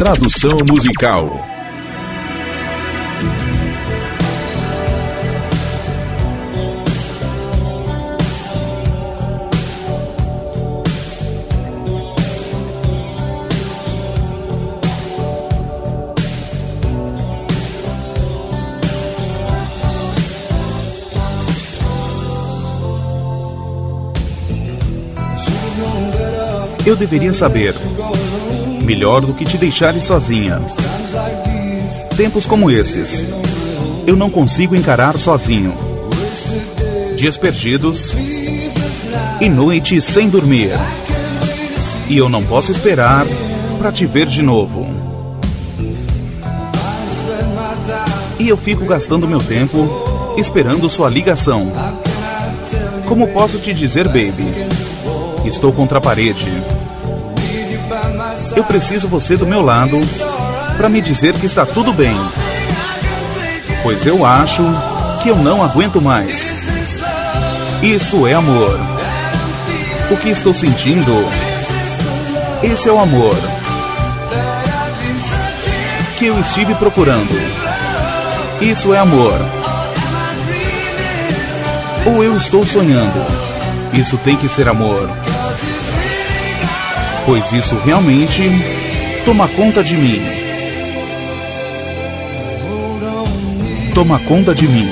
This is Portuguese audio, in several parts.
Tradução musical. Eu deveria saber. Melhor do que te deixares sozinha. Tempos como esses, eu não consigo encarar sozinho. Dias perdidos e noites sem dormir. E eu não posso esperar para te ver de novo. E eu fico gastando meu tempo esperando sua ligação. Como posso te dizer, baby? Estou contra a parede. Eu preciso você do meu lado para me dizer que está tudo bem. Pois eu acho que eu não aguento mais. Isso é amor. O que estou sentindo? Esse é o amor que eu estive procurando. Isso é amor. Ou eu estou sonhando? Isso tem que ser amor pois isso realmente toma conta de mim. Toma conta de mim.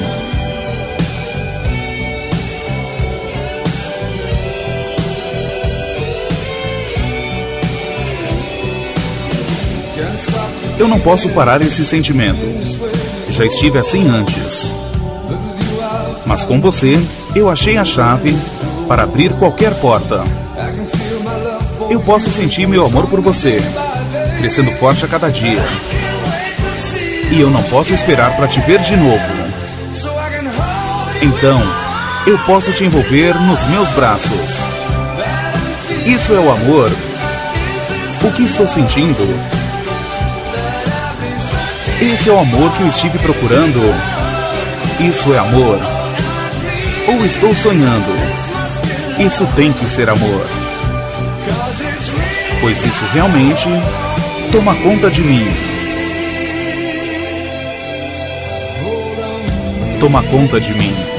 Eu não posso parar esse sentimento. Já estive assim antes. Mas com você, eu achei a chave para abrir qualquer porta eu posso sentir meu amor por você, crescendo forte a cada dia. E eu não posso esperar para te ver de novo. Então, eu posso te envolver nos meus braços. Isso é o amor. O que estou sentindo? Esse é o amor que eu estive procurando. Isso é amor. Ou estou sonhando? Isso tem que ser amor pois isso realmente toma conta de mim. Toma conta de mim.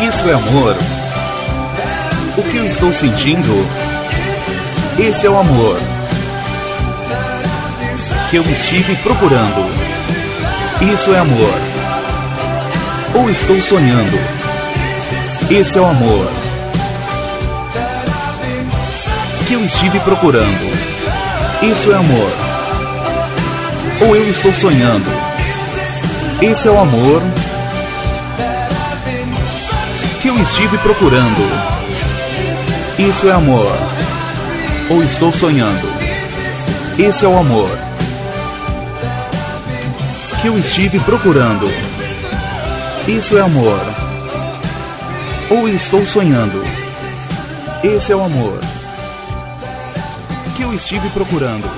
Isso é amor. O que eu estou sentindo? Esse é o amor que eu estive procurando. Isso é amor. Ou estou sonhando? Esse é o amor que eu estive procurando. Isso é amor. Ou eu estou sonhando? Esse é o amor que eu estive procurando. Isso é amor. Ou estou sonhando. Esse é o amor que eu estive procurando. Isso é amor. Ou estou sonhando. Esse é o amor que eu estive procurando.